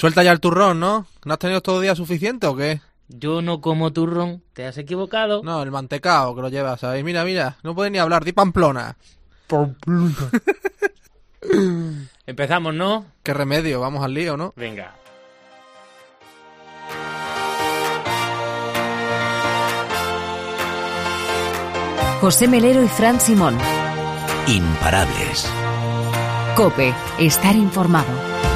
Suelta ya el turrón, ¿no? ¿No has tenido todo el día suficiente o qué? Yo no como turrón, te has equivocado. No, el mantecao que lo llevas ahí. Mira, mira, no puedes ni hablar, di Pamplona. Empezamos, ¿no? Qué remedio, vamos al lío, ¿no? Venga. José Melero y Fran Simón. Imparables. Cope, estar informado.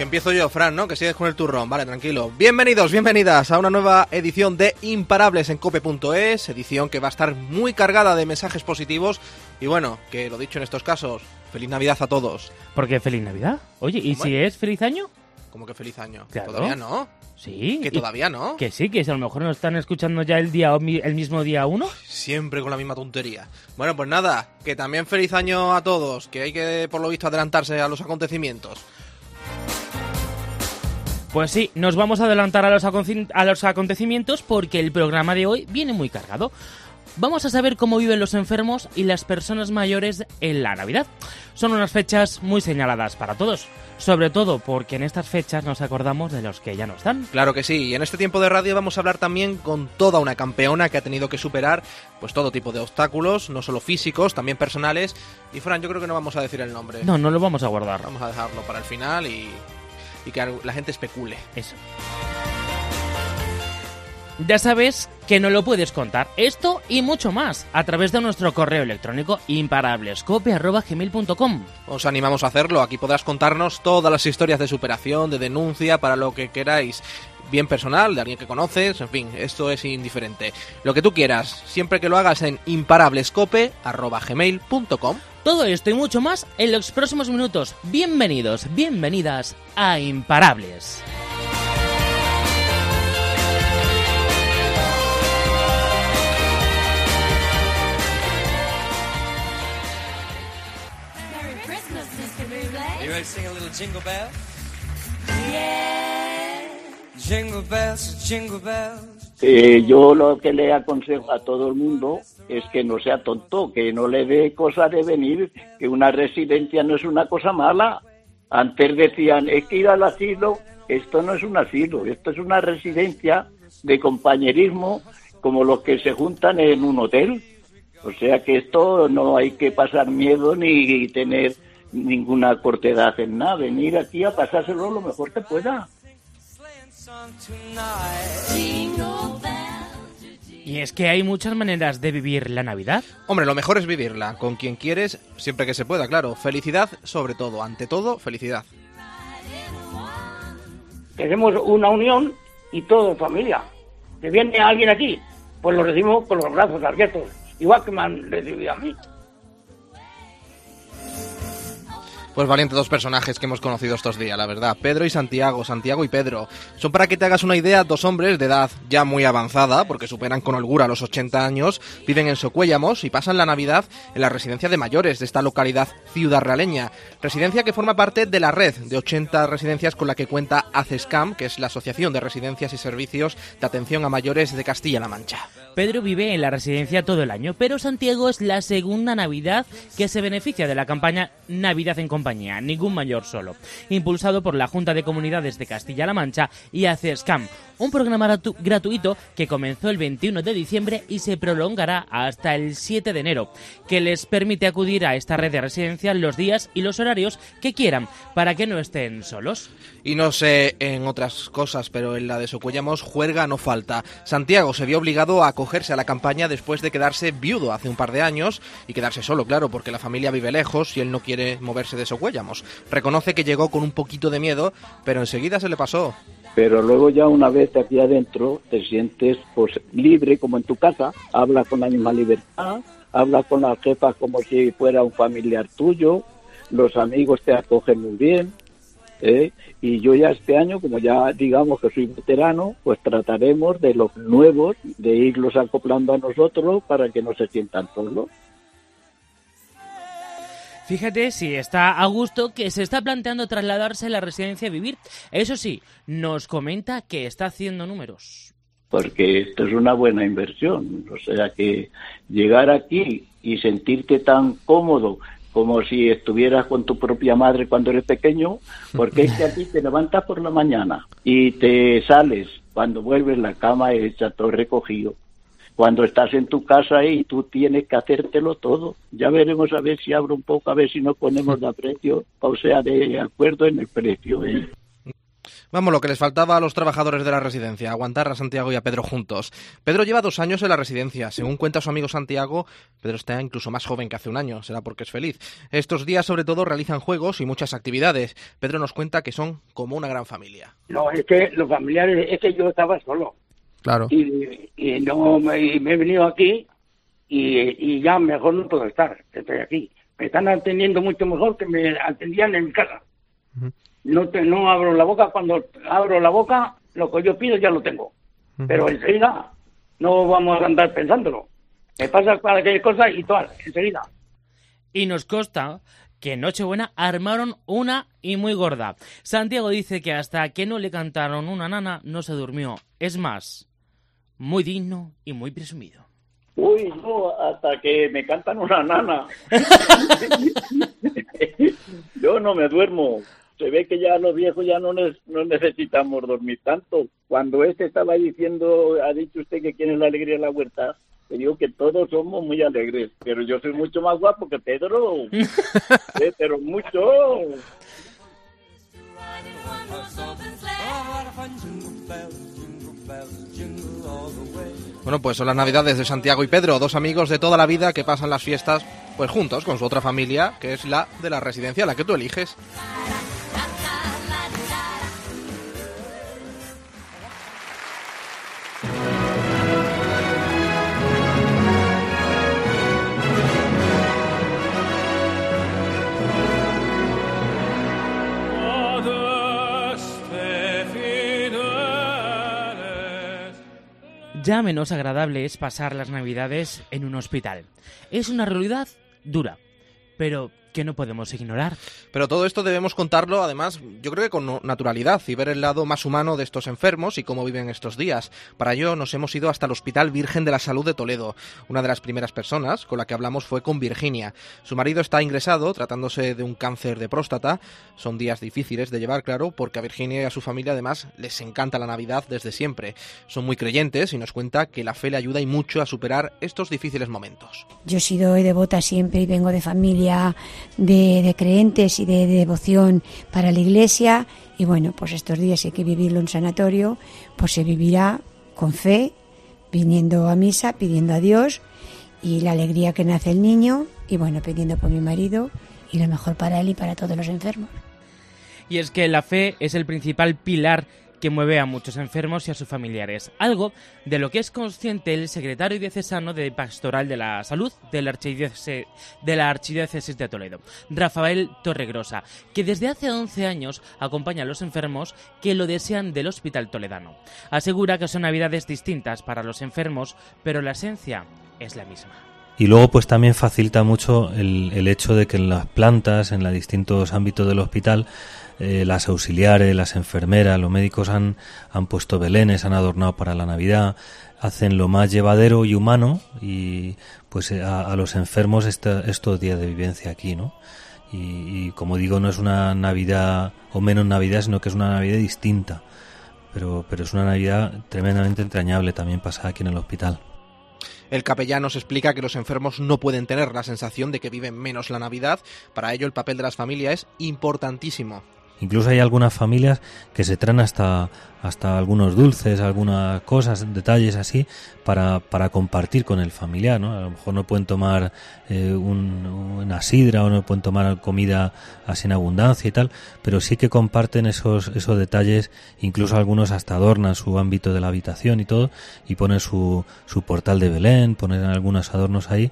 Que empiezo yo, Fran, ¿no? Que sigues con el turrón. Vale, tranquilo. Bienvenidos, bienvenidas a una nueva edición de Imparables en cope.es. Edición que va a estar muy cargada de mensajes positivos. Y bueno, que lo dicho en estos casos, feliz Navidad a todos. ¿Por qué feliz Navidad? Oye, ¿y ¿Cómo si es feliz año? Como que feliz año. Claro. Todavía no. Sí. Que todavía no. Que sí, que a lo mejor nos están escuchando ya el día el mismo día uno. Siempre con la misma tontería. Bueno, pues nada, que también feliz año a todos, que hay que, por lo visto, adelantarse a los acontecimientos. Pues sí, nos vamos a adelantar a los, aconci- a los acontecimientos porque el programa de hoy viene muy cargado. Vamos a saber cómo viven los enfermos y las personas mayores en la Navidad. Son unas fechas muy señaladas para todos, sobre todo porque en estas fechas nos acordamos de los que ya no están. Claro que sí, y en este tiempo de radio vamos a hablar también con toda una campeona que ha tenido que superar pues todo tipo de obstáculos, no solo físicos, también personales. Y Fran, yo creo que no vamos a decir el nombre. No, no lo vamos a guardar. Vamos a dejarlo para el final y, y que la gente especule. Eso. Ya sabes que no lo puedes contar. Esto y mucho más a través de nuestro correo electrónico imparablescope.gmail.com. Os animamos a hacerlo, aquí podrás contarnos todas las historias de superación, de denuncia, para lo que queráis. Bien personal, de alguien que conoces, en fin, esto es indiferente. Lo que tú quieras, siempre que lo hagas en imparablescope.gmail.com. Todo esto y mucho más en los próximos minutos. Bienvenidos, bienvenidas a Imparables. Merry Christmas, Mr. Buble. You ready to sing a little jingle bell? Bells. Eh, yo lo que le aconsejo a todo el mundo es que no sea tonto, que no le dé cosa de venir, que una residencia no es una cosa mala. Antes decían, es que ir al asilo, esto no es un asilo, esto es una residencia de compañerismo como los que se juntan en un hotel. O sea que esto no hay que pasar miedo ni tener ninguna cortedad en nada, venir aquí a pasárselo lo mejor que pueda. Y es que hay muchas maneras de vivir la Navidad. Hombre, lo mejor es vivirla, con quien quieres, siempre que se pueda, claro. Felicidad sobre todo, ante todo, felicidad. Queremos una unión y todo en familia. Que viene alguien aquí, pues lo recibimos con los brazos abiertos, igual que me han recibido a mí. Pues valientes dos personajes que hemos conocido estos días, la verdad. Pedro y Santiago, Santiago y Pedro. Son para que te hagas una idea dos hombres de edad ya muy avanzada, porque superan con holgura los 80 años, viven en Socuéllamos y pasan la Navidad en la residencia de mayores de esta localidad ciudad realeña. Residencia que forma parte de la red de 80 residencias con la que cuenta ACESCAM, que es la Asociación de Residencias y Servicios de Atención a Mayores de Castilla-La Mancha. Pedro vive en la residencia todo el año, pero Santiago es la segunda Navidad que se beneficia de la campaña Navidad en compañía, ningún mayor solo, impulsado por la Junta de Comunidades de Castilla-La Mancha y ACESCAM, un programa gratu- gratuito que comenzó el 21 de diciembre y se prolongará hasta el 7 de enero, que les permite acudir a esta red de residencia los días y los horarios que quieran para que no estén solos. Y no sé en otras cosas, pero en la de Socuellamos juerga no falta. Santiago se vio obligado a acogerse a la campaña después de quedarse viudo hace un par de años y quedarse solo, claro, porque la familia vive lejos y él no quiere moverse de Socuellamos. Reconoce que llegó con un poquito de miedo, pero enseguida se le pasó. Pero luego ya una vez aquí adentro te sientes pues libre como en tu casa, hablas con la misma libertad, hablas con la jefa como si fuera un familiar tuyo, los amigos te acogen muy bien. ¿eh? Y yo ya este año, como ya digamos que soy veterano, pues trataremos de los nuevos, de irlos acoplando a nosotros para que no se sientan solos. Fíjate si está a gusto que se está planteando trasladarse a la residencia a vivir. Eso sí, nos comenta que está haciendo números. porque esto es una buena inversión. O sea que llegar aquí y sentirte tan cómodo como si estuvieras con tu propia madre cuando eres pequeño, porque es que a ti te levantas por la mañana y te sales, cuando vuelves la cama hecha, todo recogido. Cuando estás en tu casa y tú tienes que hacértelo todo. Ya veremos a ver si abro un poco, a ver si nos ponemos de precio, o sea, de acuerdo en el precio. ¿eh? Vamos, lo que les faltaba a los trabajadores de la residencia, aguantar a Santiago y a Pedro juntos. Pedro lleva dos años en la residencia. Según cuenta su amigo Santiago, Pedro está incluso más joven que hace un año, será porque es feliz. Estos días, sobre todo, realizan juegos y muchas actividades. Pedro nos cuenta que son como una gran familia. No, es que los familiares, es que yo estaba solo. Claro. Y, y no me, y me he venido aquí y, y ya mejor no puedo estar, estoy aquí. Me están atendiendo mucho mejor que me atendían en mi casa. No te, no abro la boca, cuando abro la boca, lo que yo pido ya lo tengo. Pero enseguida no vamos a andar pensándolo. Me pasa cualquier cosa y todas, enseguida. Y nos consta que en Nochebuena armaron una y muy gorda. Santiago dice que hasta que no le cantaron una nana no se durmió. Es más, muy digno y muy presumido. Uy, no, hasta que me cantan una nana. Yo no me duermo. Se ve que ya los viejos ya no, nes- no necesitamos dormir tanto. Cuando este estaba diciendo, ha dicho usted que quiere la alegría en la huerta, le digo que todos somos muy alegres, pero yo soy mucho más guapo que Pedro. Eh, pero mucho. Bueno, pues son las navidades de Santiago y Pedro, dos amigos de toda la vida que pasan las fiestas pues juntos con su otra familia, que es la de la residencia, la que tú eliges. Menos agradable es pasar las navidades en un hospital. Es una realidad dura, pero que no podemos ignorar. Pero todo esto debemos contarlo, además, yo creo que con naturalidad y ver el lado más humano de estos enfermos y cómo viven estos días. Para ello nos hemos ido hasta el Hospital Virgen de la Salud de Toledo. Una de las primeras personas con la que hablamos fue con Virginia. Su marido está ingresado tratándose de un cáncer de próstata. Son días difíciles de llevar, claro, porque a Virginia y a su familia además les encanta la Navidad desde siempre. Son muy creyentes y nos cuenta que la fe le ayuda y mucho a superar estos difíciles momentos. Yo he sido devota siempre y vengo de familia de, de y de, de devoción para la iglesia. Y bueno, pues estos días hay que vivirlo en sanatorio, pues se vivirá con fe, viniendo a misa, pidiendo a Dios y la alegría que nace el niño y bueno, pidiendo por mi marido y lo mejor para él y para todos los enfermos. Y es que la fe es el principal pilar que mueve a muchos enfermos y a sus familiares, algo de lo que es consciente el secretario diocesano de Pastoral de la Salud de de, la Archidiócesis de Toledo, Rafael Torregrosa, que desde hace 11 años acompaña a los enfermos que lo desean del Hospital Toledano. Asegura que son navidades distintas para los enfermos, pero la esencia es la misma. Y luego pues también facilita mucho el, el hecho de que en las plantas, en los distintos ámbitos del hospital, eh, las auxiliares, las enfermeras, los médicos han, han puesto belenes, han adornado para la Navidad, hacen lo más llevadero y humano y pues eh, a, los enfermos esta- estos días de vivencia aquí, ¿no? Y, y como digo, no es una Navidad o menos Navidad, sino que es una Navidad distinta. Pero, pero es una Navidad tremendamente entrañable también pasada aquí en el hospital. El capellán nos explica que los enfermos no pueden tener la sensación de que viven menos la Navidad. Para ello, el papel de las familias es importantísimo. Incluso hay algunas familias que se traen hasta, hasta algunos dulces, algunas cosas, detalles así, para, para compartir con el familiar, ¿no? A lo mejor no pueden tomar eh, un- una sidra o no pueden tomar comida así en abundancia y tal, pero sí que comparten esos, esos detalles, incluso algunos hasta adornan su ámbito de la habitación y todo, y ponen su, su portal de Belén, ponen algunos adornos ahí,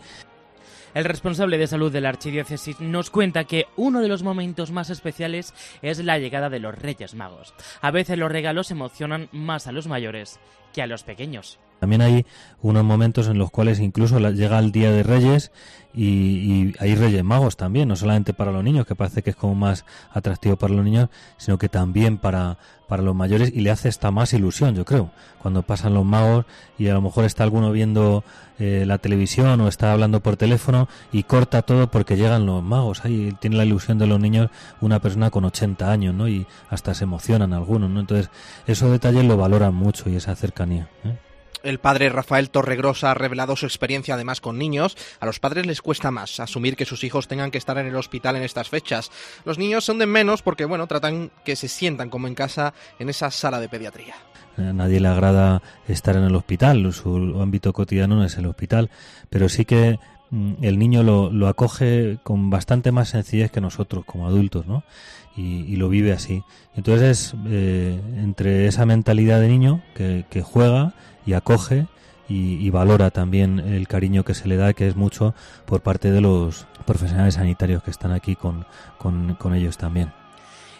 El responsable de salud de la archidiócesis nos cuenta que uno de los momentos más especiales es la llegada de los Reyes Magos. A veces los regalos emocionan más a los mayores que a los pequeños. También hay unos momentos en los cuales incluso llega el Día de Reyes y, y hay Reyes Magos también, no solamente para los niños, que parece que es como más atractivo para los niños, sino que también para, para los mayores y le hace esta más ilusión, yo creo, cuando pasan los magos y a lo mejor está alguno viendo eh, la televisión o está hablando por teléfono y corta todo porque llegan los magos. Ahí tiene la ilusión de los niños una persona con 80 años, ¿no? Y hasta se emocionan algunos, ¿no? Entonces, esos detalles lo valoran mucho y esa cercanía. ¿eh? El padre Rafael Torregrosa ha revelado su experiencia además con niños. A los padres les cuesta más asumir que sus hijos tengan que estar en el hospital en estas fechas. Los niños son de menos porque, bueno, tratan que se sientan como en casa en esa sala de pediatría. A nadie le agrada estar en el hospital, su ámbito cotidiano no es el hospital, pero sí que mm, el niño lo, acoge con bastante más sencillez que nosotros como adultos, ¿no? Y, lo vive así. Entonces es eh, entre esa mentalidad de niño que juega y acoge y, y valora también el cariño que se le da, que es mucho por parte de los profesionales sanitarios que están aquí con, con, con ellos también.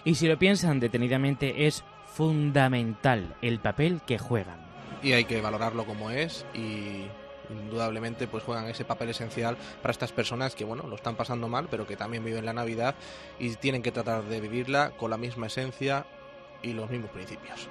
Y si lo piensan detenidamente, es fundamental el papel que juegan. Y hay que valorarlo como es y indudablemente pues juegan ese papel esencial para estas personas que bueno lo están pasando mal pero que también viven la Navidad y tienen que tratar de vivirla con la misma esencia y los mismos principios.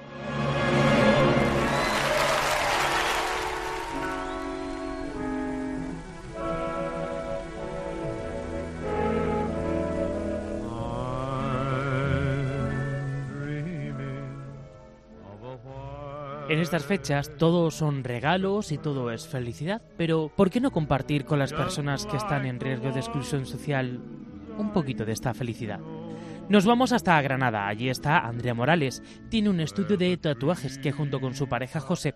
En estas fechas todo son regalos y todo es felicidad, pero ¿por qué no compartir con las personas que están en riesgo de exclusión social un poquito de esta felicidad? Nos vamos hasta Granada, allí está Andrea Morales. Tiene un estudio de tatuajes que junto con su pareja José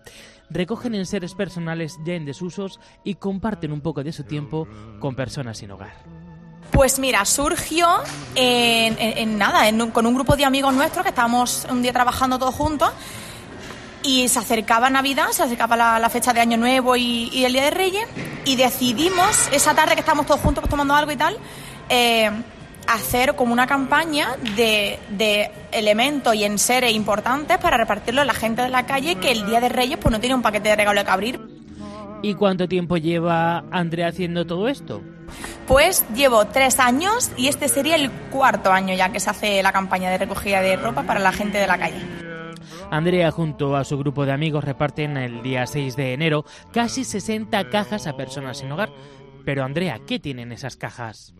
recogen en seres personales ya en desusos y comparten un poco de su tiempo con personas sin hogar. Pues mira, surgió en, en- en nada, en un- con un grupo de amigos nuestros que estábamos un día trabajando todos juntos y se acercaba Navidad, se acercaba la, la fecha de Año Nuevo y, y el Día de Reyes y decidimos, esa tarde que estábamos todos juntos pues, tomando algo y tal, eh, hacer como una campaña de, de elementos y enseres importantes para repartirlo a la gente de la calle que el Día de Reyes pues no tiene un paquete de regalo que abrir. ¿Y cuánto tiempo lleva Andrea haciendo todo esto? Pues llevo tres años y este sería el cuarto año ya que se hace la campaña de recogida de ropa para la gente de la calle. Andrea junto a su grupo de amigos reparten el día 6 de enero casi 60 cajas a personas sin hogar. Pero Andrea, ¿qué tienen esas cajas?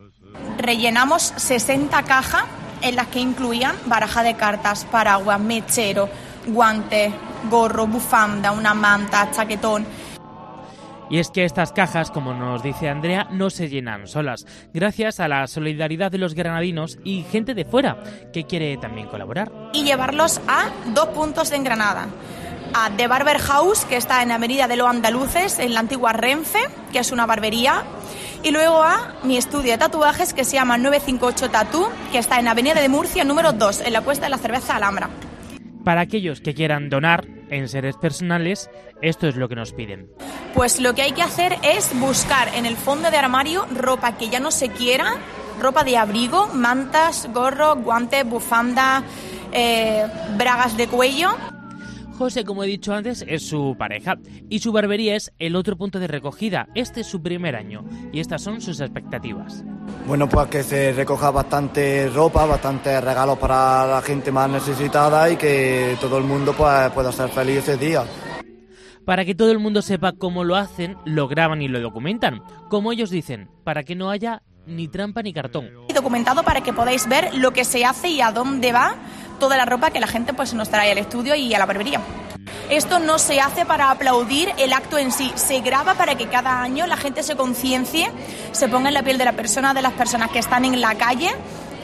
Rellenamos 60 cajas en las que incluían baraja de cartas, paraguas, mechero, guantes, gorro, bufanda, una manta, chaquetón. Y es que estas cajas, como nos dice Andrea, no se llenan solas, gracias a la solidaridad de los granadinos y gente de fuera que quiere también colaborar. y llevarlos a dos puntos en Granada. A The Barber House, que está en Avenida de los Andaluces, en la antigua Renfe, que es una barbería. Y luego a mi estudio de tatuajes, que se llama 958 Tattoo, que está en Avenida de Murcia, número 2, en la cuesta de la cerveza Alhambra. Para aquellos que quieran donar en seres personales, esto es lo que nos piden. Pues lo que hay que hacer es buscar en el fondo de armario ropa que ya no se quiera, ropa de abrigo, mantas, gorro, guantes, bufanda, eh, bragas de cuello. José, como he dicho antes, es su pareja y su barbería es el otro punto de recogida. Este es su primer año y estas son sus expectativas. Bueno, pues que se recoja bastante ropa, bastantes regalos para la gente más necesitada y que todo el mundo pues, pueda ser feliz ese día. Para que todo el mundo sepa cómo lo hacen, lo graban y lo documentan. Como ellos dicen, para que no haya ni trampa ni cartón. documentado para que podáis ver lo que se hace y a dónde va toda la ropa que la gente pues nos trae al estudio y a la barbería. Esto no se hace para aplaudir el acto en sí, se graba para que cada año la gente se conciencie, se ponga en la piel de la persona, de las personas que están en la calle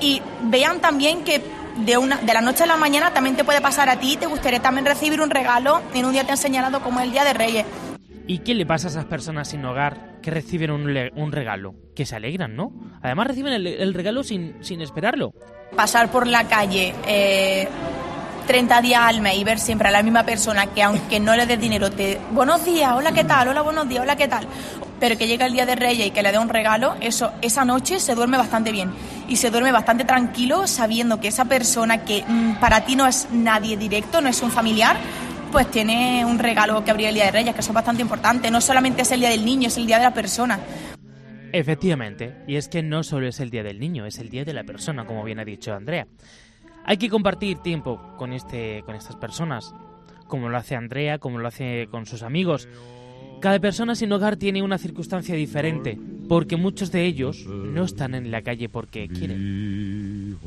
y vean también que de, una, de la noche a la mañana también te puede pasar a ti, te gustaría también recibir un regalo en un día tan señalado como el Día de Reyes. ¿Y qué le pasa a esas personas sin hogar que reciben un, un regalo? Que se alegran, ¿no? Además reciben el, el regalo sin, sin esperarlo. pasar por la calle eh, 30 días al mes y ver siempre a la misma persona que aunque no le des dinero te buenos días, hola qué tal, hola buenos días, hola qué tal, pero que llega el día de Reyes y que le dé un regalo, eso esa noche se duerme bastante bien y se duerme bastante tranquilo sabiendo que esa persona que mm, para ti no es nadie directo, no es un familiar, pues tiene un regalo que abrir el Día de Reyes, que eso es bastante importante. No solamente es el Día del Niño, es el Día de la persona. Efectivamente, y es que no solo es el Día del Niño, es el Día de la persona, como bien ha dicho Andrea. Hay que compartir tiempo con, este, con estas personas, como lo hace Andrea, como lo hace con sus amigos. Cada persona sin hogar tiene una circunstancia diferente, porque muchos de ellos no están en la calle porque quieren.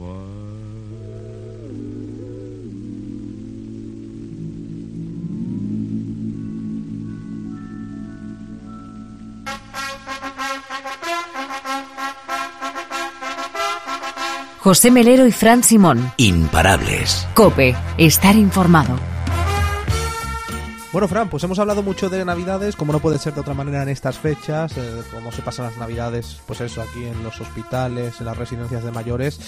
José Melero y Fran Simón. Imparables. Cope, estar informado. Bueno, Fran, pues hemos hablado mucho de Navidades, como no puede ser de otra manera en estas fechas, eh, cómo se pasan las Navidades, pues eso, aquí en los hospitales, en las residencias de mayores.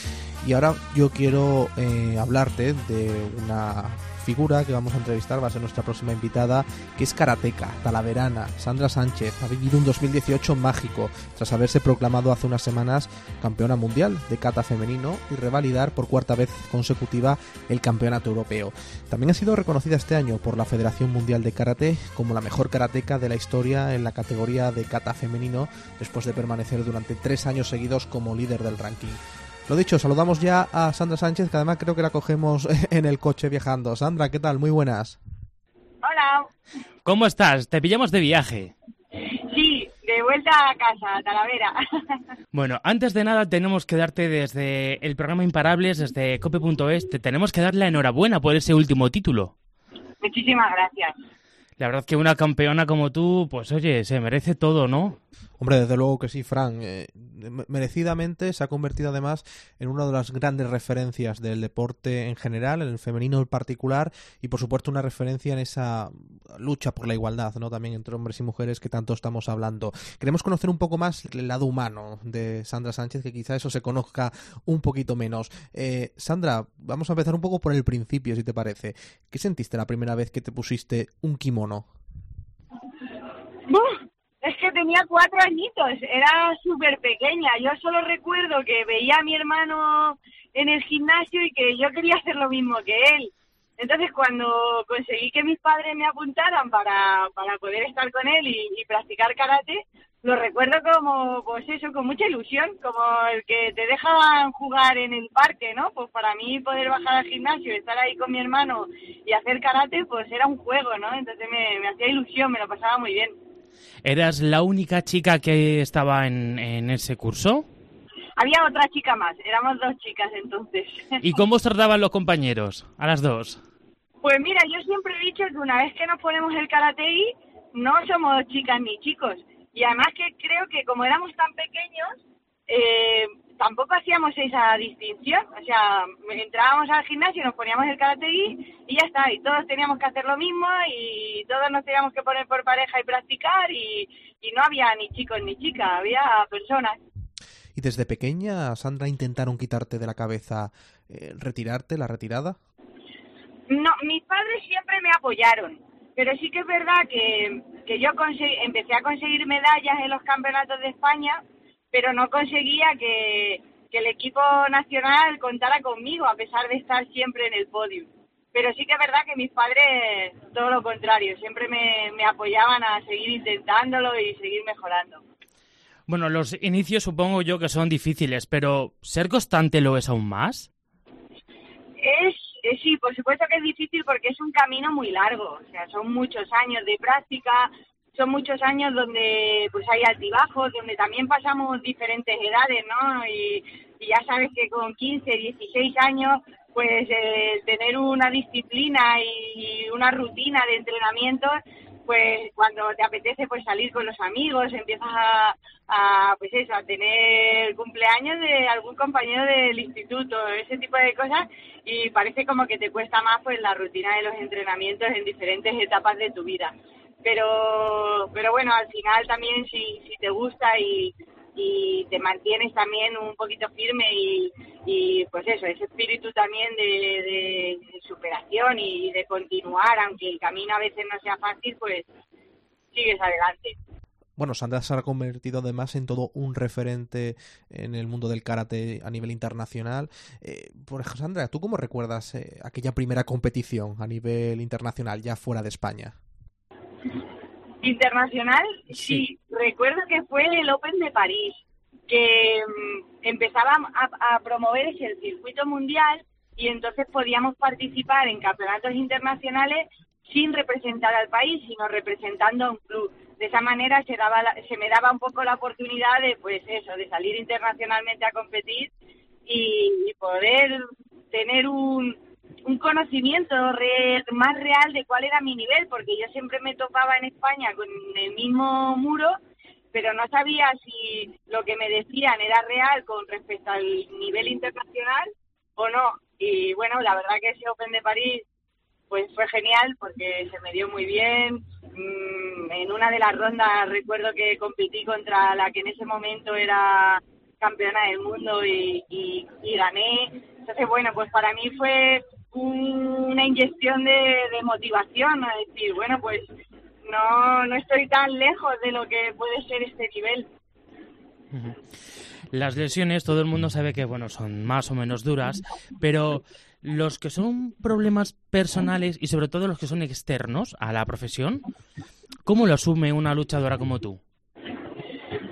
Y ahora yo quiero eh, hablarte de una figura que vamos a entrevistar, va a ser nuestra próxima invitada, que es karateca, talaverana, Sandra Sánchez. Ha vivido un 2018 mágico, tras haberse proclamado hace unas semanas campeona mundial de kata femenino y revalidar por cuarta vez consecutiva el campeonato europeo. También ha sido reconocida este año por la Federación Mundial de Karate como la mejor karateca de la historia en la categoría de kata femenino, después de permanecer durante tres años seguidos como líder del ranking. Lo dicho, saludamos ya a Sandra Sánchez, que además creo que la cogemos en el coche viajando. Sandra, ¿qué tal? Muy buenas. Hola. ¿Cómo estás? Te pillamos de viaje. Sí, de vuelta a casa, a Talavera. Bueno, antes de nada tenemos que darte desde el programa Imparables, desde cope.es, te tenemos que dar la enhorabuena por ese último título. Muchísimas gracias. La verdad que una campeona como tú, pues oye, se merece todo, ¿no? Hombre, desde luego que sí, Fran. Eh, me- merecidamente se ha convertido además en una de las grandes referencias del deporte en general, en el femenino en particular, y por supuesto una referencia en esa lucha por la igualdad, ¿no? También entre hombres y mujeres que tanto estamos hablando. Queremos conocer un poco más el lado humano de Sandra Sánchez, que quizá eso se conozca un poquito menos. Eh, Sandra, vamos a empezar un poco por el principio, si te parece. ¿Qué sentiste la primera vez que te pusiste un kimono? Es que tenía cuatro añitos, era súper pequeña. Yo solo recuerdo que veía a mi hermano en el gimnasio y que yo quería hacer lo mismo que él. Entonces, cuando conseguí que mis padres me apuntaran para, para poder estar con él y, practicar karate, lo recuerdo como, pues eso, con mucha ilusión, como el que te dejan jugar en el parque, ¿no? Pues para mí poder bajar al gimnasio, estar ahí con mi hermano y hacer karate, pues era un juego, ¿no? Entonces me, me hacía ilusión, me lo pasaba muy bien. ¿Eras la única chica que estaba en, en ese curso? Había otra chica más, éramos dos chicas entonces. ¿Y cómo os trataban los compañeros? A las dos. Pues mira, yo siempre he dicho que una vez que nos ponemos el karatei, no somos chicas ni chicos. Y además que creo que como éramos tan pequeños, eh, tampoco hacíamos esa distinción. O sea, entrábamos al gimnasio, nos poníamos el karatei y ya está. Y todos teníamos que hacer lo mismo y todos nos teníamos que poner por pareja y practicar y, y no había ni chicos ni chicas, había personas. ¿Y desde pequeña, Sandra, intentaron quitarte de la cabeza eh, retirarte, la retirada? No, mis padres siempre me apoyaron, pero sí que es verdad que, que yo empecé a conseguir medallas en los campeonatos de España, pero no conseguía que, que el equipo nacional contara conmigo, a pesar de estar siempre en el podio. Pero sí que es verdad que mis padres, todo lo contrario, siempre me, me apoyaban a seguir intentándolo y seguir mejorando. Bueno, los inicios supongo yo que son difíciles, pero ¿ser constante lo es aún más? Es, eh, sí, por supuesto que es difícil porque es un camino muy largo, o sea, son muchos años de práctica, son muchos años donde pues hay altibajos, donde también pasamos diferentes edades, ¿no? Y, ya sabes que con 15, 16 años, pues eh, tener una disciplina y una rutina de entrenamientos, pues cuando te apetece pues salir con los amigos, empiezas a, a pues eso, a tener cumpleaños de algún compañero del instituto, ese tipo de cosas, y parece como que te cuesta más pues la rutina de los entrenamientos en diferentes etapas de tu vida. Pero, pero bueno, al final también si, si te gusta y, te mantienes también un poquito firme y, pues eso, ese espíritu también de, de- de superación y de continuar, aunque el camino a veces no sea fácil, pues sigues adelante. bueno, Sandra se ha convertido además en todo un referente en el mundo del karate a nivel internacional. Eh, por ejemplo, Sandra, ¿tú cómo recuerdas eh, aquella primera competición a nivel internacional, ya fuera de España? Internacional, sí. Recuerdo que fue el Open de París, que mm, empezaba a, a promover ese el circuito mundial y entonces podíamos participar en campeonatos internacionales sin representar al país, sino representando a un club. De esa manera se, daba la- se me daba un poco la oportunidad de, pues eso, de salir internacionalmente a competir y, y poder tener un, un conocimiento re- más real de cuál era mi nivel, porque yo siempre me topaba en España con el mismo muro, pero no sabía si lo que me decían era real con respecto al nivel internacional o no. Y bueno, la verdad que ese Open de París pues fue genial porque se me dio muy bien. Mm, en una de las rondas recuerdo que competí contra la que en ese momento era campeona del mundo y, y, y gané. Entonces, bueno, pues para mí fue una inyección de, de motivación, a decir, bueno, pues no, no estoy tan lejos de lo que puede ser este nivel. Las lesiones, todo el mundo sabe que, bueno, son más o menos duras, pero los que son problemas personales y sobre todo los que son externos a la profesión, ¿cómo lo asume una luchadora como tú?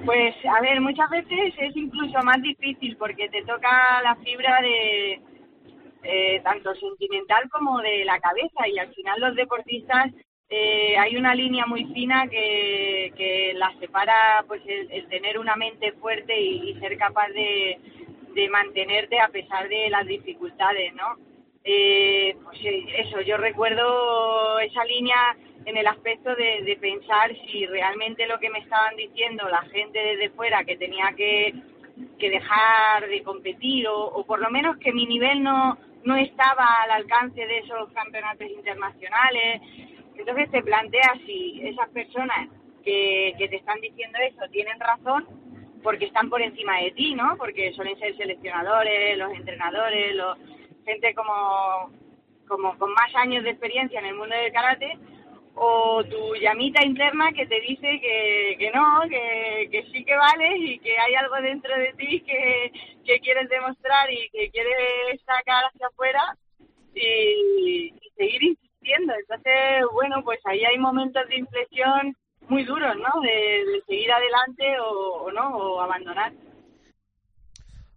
Pues, a ver, muchas veces es incluso más difícil porque te toca la fibra de eh, tanto sentimental como de la cabeza y al final los deportistas eh, hay una línea muy fina que, que las separa pues el, el tener una mente fuerte y, ser capaz de, de mantenerte a pesar de las dificultades, ¿no? Eh, pues eso, yo recuerdo esa línea en el aspecto de, de pensar si realmente lo que me estaban diciendo la gente desde fuera que tenía que, que dejar de competir o, o por lo menos que mi nivel no, no estaba al alcance de esos campeonatos internacionales. Entonces te planteas si esas personas que, que te están diciendo eso tienen razón porque están por encima de ti, ¿no? Porque suelen ser seleccionadores, los entrenadores, los, gente como, como con más años de experiencia en el mundo del karate, o tu llamita interna que te dice que, que no, que, que sí que vales y que hay algo dentro de ti que, que quieres demostrar y que quieres sacar hacia afuera y, seguir insistiendo. Entonces, bueno, pues ahí hay momentos de inflexión muy duros, ¿no? De, seguir adelante o, o no, o abandonar.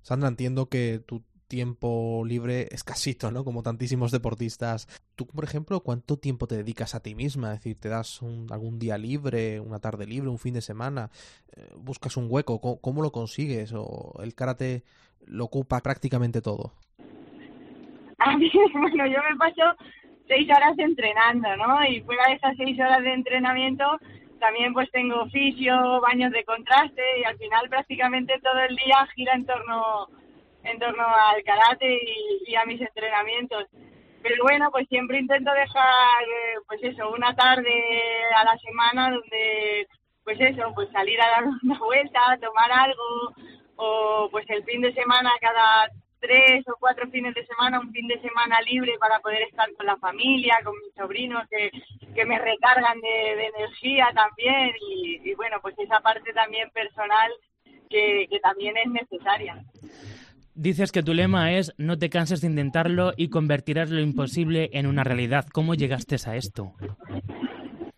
Sandra, entiendo que tu tiempo libre escasito, ¿no? Como tantísimos deportistas. Tú, por ejemplo, ¿cuánto tiempo te dedicas a ti misma? Es decir, ¿te das algún día libre, una tarde libre, un fin de semana? Eh, ¿Buscas un hueco? ¿Cómo, cómo lo consigues? ¿O el karate lo ocupa prácticamente todo? A mí, bueno, yo me paso seis horas entrenando, ¿no? Y fuera de esas seis horas de entrenamiento, también pues tengo oficio, baños de contraste y al final prácticamente todo el día gira en torno en torno al karate y, a mis entrenamientos. Pero bueno, pues siempre intento dejar, eh, pues eso, una tarde a la semana donde, pues eso, pues salir a dar una vuelta, tomar algo, o pues el fin de semana cada tres o cuatro fines de semana, un fin de semana libre para poder estar con la familia, con mis sobrinos que, que me recargan de, de energía también y, y bueno, pues esa parte también personal que, que también es necesaria. Dices que tu lema es no te canses de intentarlo y convertirás lo imposible en una realidad. ¿Cómo llegaste a esto?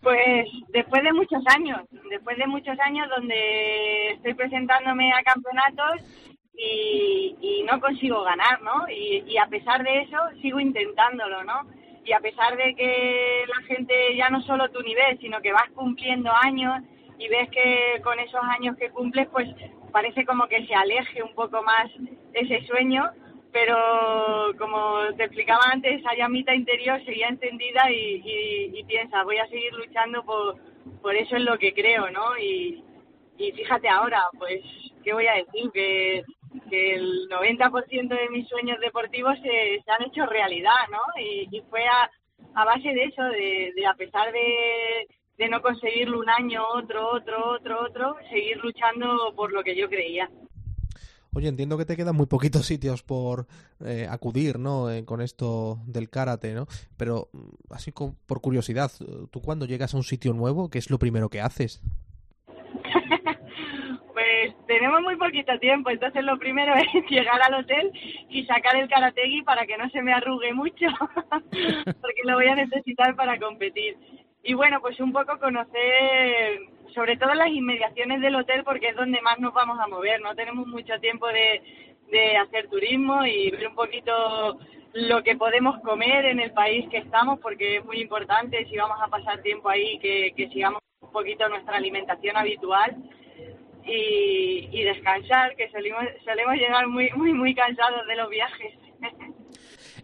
Pues después de muchos años, después de muchos años donde estoy presentándome a campeonatos y, y no consigo ganar, ¿no? Y, y a pesar de eso sigo intentándolo, ¿no? Y a pesar de que la gente ya no solo tu nivel, sino que vas cumpliendo años y ves que con esos años que cumples, pues parece como que se aleje un poco más ese sueño, pero como te explicaba antes, esa llamita interior seguía encendida y, y, y piensa, voy a seguir luchando por, por eso es lo que creo, ¿no? Y, fíjate ahora, pues, ¿qué voy a decir? Que, que el 90% de mis sueños deportivos se, se han hecho realidad, ¿no? Y, y fue a, a base de eso, de, de a pesar de, de no conseguirlo un año, otro, otro, otro, otro, seguir luchando por lo que yo creía. Oye, entiendo que te quedan muy poquitos sitios por eh, acudir, ¿no? Eh, con esto del karate, ¿no? Pero mm, así con- por curiosidad, ¿tú cuando llegas a un sitio nuevo, qué es lo primero que haces? Pues tenemos muy poquito tiempo, entonces lo primero es llegar al hotel y sacar el karategui para que no se me arrugue mucho, porque lo voy a necesitar para competir. Y bueno, pues un poco conocer sobre todo las inmediaciones del hotel porque es donde más nos vamos a mover, no tenemos mucho tiempo de, de hacer turismo y ver un poquito lo que podemos comer en el país que estamos porque es muy importante si vamos a pasar tiempo ahí que, sigamos un poquito nuestra alimentación habitual y, y descansar, que solemos, solemos llegar muy, muy, muy cansados de los viajes.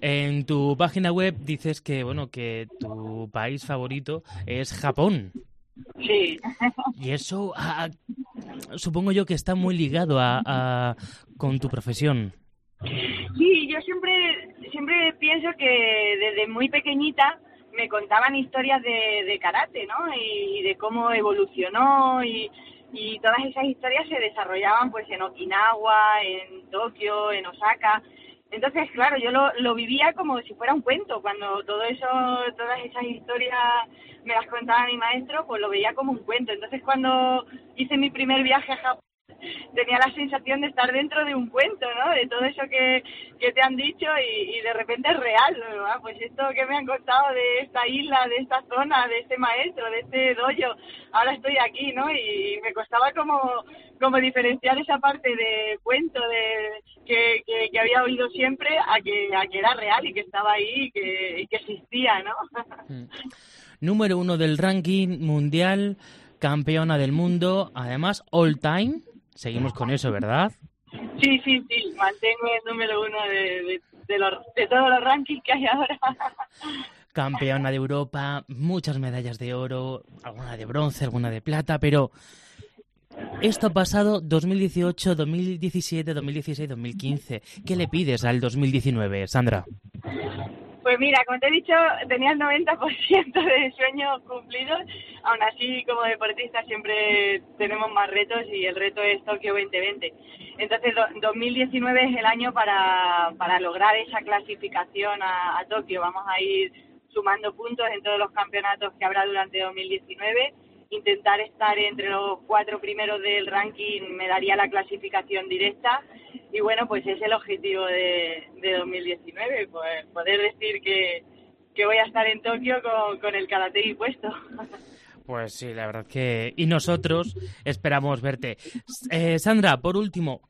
En tu página web dices que, bueno, que tu país favorito es Japón. Sí. Y eso ah, supongo yo que está muy ligado a, a- con tu profesión. Sí, yo siempre, siempre pienso que desde muy pequeñita me contaban historias de, de karate, ¿no? Y, y de cómo evolucionó y, y todas esas historias se desarrollaban pues en Okinawa, en Tokio, en Osaka. Entonces, claro, yo lo, lo vivía como si fuera un cuento. Cuando todo eso, todas esas historias me las contaba mi maestro, pues lo veía como un cuento. Entonces, cuando hice mi primer viaje a Japón, tenía la sensación de estar dentro de un cuento, ¿no? De todo eso que, que te han dicho y, de repente es real, ¿no? Ah, Pues esto que me han contado de esta isla, de esta zona, de este maestro, de este dojo, ahora estoy aquí, ¿no? Y me costaba como, como diferenciar esa parte de cuento de que, que, había oído siempre a que, a que era real y que estaba ahí que, y que existía, ¿no? Número uno del ranking mundial, campeona del mundo, además all time. Seguimos con eso, ¿verdad? Sí, sí, sí, mantengo el número uno de, de, de, los, de todos los rankings que hay ahora. Campeona de Europa, muchas medallas de oro, alguna de bronce, alguna de plata, pero esto ha pasado 2018, 2017, 2016, 2015. ¿Qué le pides al 2019, Sandra? Pues mira, como te he dicho, tenía el 90% de sueños cumplidos. Aún así, como deportista siempre tenemos más retos y el reto es Tokio 2020. Entonces, do- 2019 es el año para, para lograr esa clasificación a, a Tokio. Vamos a ir sumando puntos en todos los campeonatos que habrá durante 2019. Intentar estar entre los cuatro primeros del ranking me daría la clasificación directa y bueno, pues es el objetivo de, de 2019, pues poder decir que, que voy a estar en Tokio con, con el karate puesto. Pues sí, la verdad que... Y nosotros esperamos verte. Eh, Sandra, por último,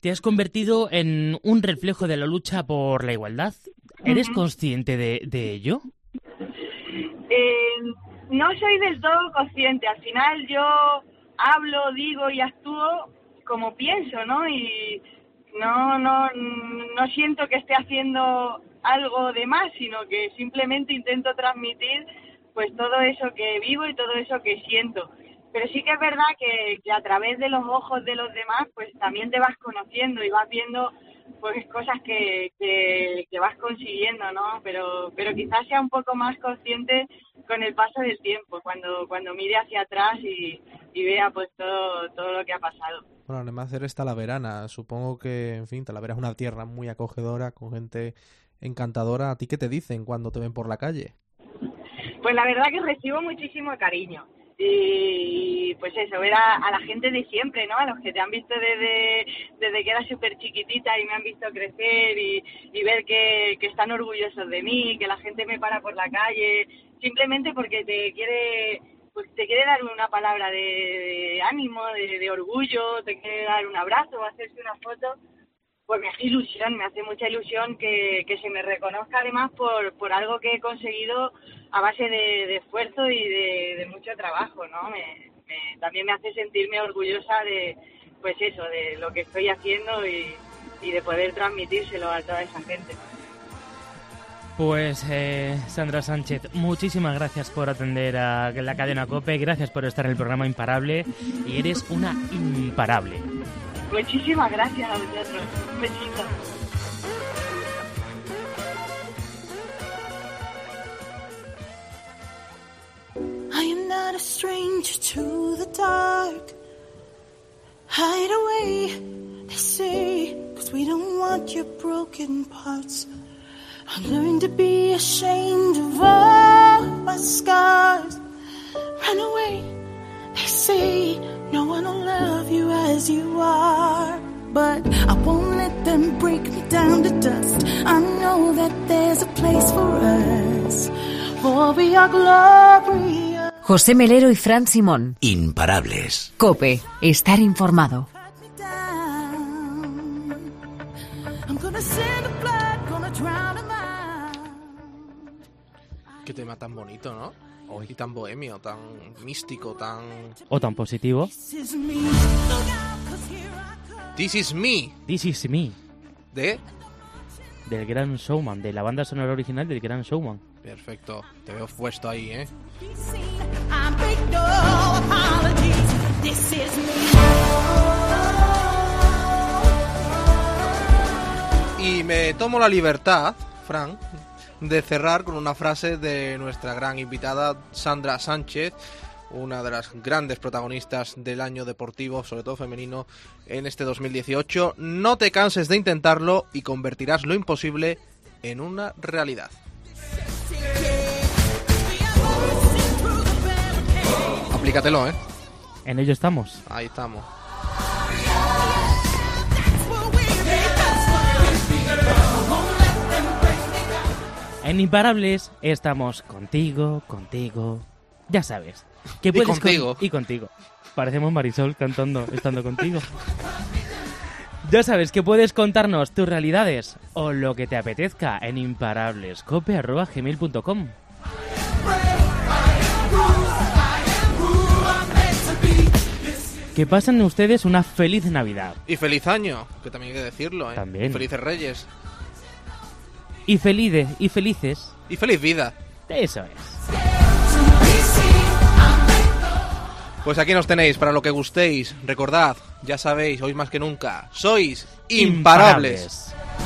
te has convertido en un reflejo de la lucha por la igualdad. ¿Eres consciente de, de ello? Eh, no soy del todo consciente, al final yo hablo, digo y actúo como pienso, ¿no? Y no, no, no siento que esté haciendo algo de más, sino que simplemente intento transmitir pues todo eso que vivo y todo eso que siento. Pero sí que es verdad que, que a través de los ojos de los demás, pues también te vas conociendo y vas viendo pues cosas que, que, que vas consiguiendo, ¿no? Pero, pero quizás sea un poco más consciente con el paso del tiempo, cuando, cuando mire hacia atrás y, y vea pues todo, todo lo que ha pasado. Bueno, además eres talaverana. Supongo que, en fin, Talavera es una tierra muy acogedora, con gente encantadora. ¿A ti qué te dicen cuando te ven por la calle? Pues la verdad que recibo muchísimo cariño. Y pues eso, ver a, la gente de siempre, ¿no? A los que te han visto desde, desde que era súper chiquitita y me han visto crecer y, y ver que, que están orgullosos de mí, que la gente me para por la calle, simplemente porque te quiere pues te quiere dar una palabra de, de ánimo, de, de orgullo, te quiere dar un abrazo, hacerse una foto, pues me hace ilusión, me hace mucha ilusión que, que se me reconozca además por, por algo que he conseguido a base de, esfuerzo y de, de mucho trabajo, ¿no? Me, me- también me hace sentirme orgullosa de, pues eso, de lo que estoy haciendo y, y de poder transmitírselo a toda esa gente. Pues eh, Sandra Sánchez, muchísimas gracias por atender a la cadena COPE, gracias por estar en el programa Imparable y eres una imparable. Muchísimas gracias a vosotros. Besito. I am not a stranger to the dark. Hide away, they say, cause we don't want your broken parts. I learned to be ashamed of all my scars. Run away, they say, No one will love you as you are. But I won't let them break me down to dust. I know that there's a place for us. For we are glorious. José Melero y Fran Simón. Imparables. Cope, estar informado. I'm gonna send a blood, gonna drown a mind. Qué tema tan bonito, ¿no? Y tan bohemio, tan místico, tan... O tan positivo. This is me. This is me. De... Del Gran Showman, de la banda sonora original del Gran Showman. Perfecto. Te veo puesto ahí, ¿eh? Y me tomo la libertad, Fran, de cerrar con una frase de nuestra gran invitada Sandra Sánchez, una de las grandes protagonistas del año deportivo, sobre todo femenino, en este 2018. No te canses de intentarlo y convertirás lo imposible en una realidad. Aplícatelo, ¿eh? En ello estamos. Ahí estamos. En Imparables estamos contigo, contigo. Ya sabes. Que Y puedes con- contigo. y contigo. Parecemos Marisol cantando, estando contigo. Ya sabes que puedes contarnos tus realidades o lo que te apetezca en imparablescope.gmail.com Que pasen ustedes una feliz Navidad. Y feliz año, que también hay que decirlo, ¿eh? También. Y felices Reyes. Y felices, y felices. Y feliz vida. Eso es. Pues aquí nos tenéis para lo que gustéis. Recordad, ya sabéis, hoy más que nunca, sois imparables. Imparables.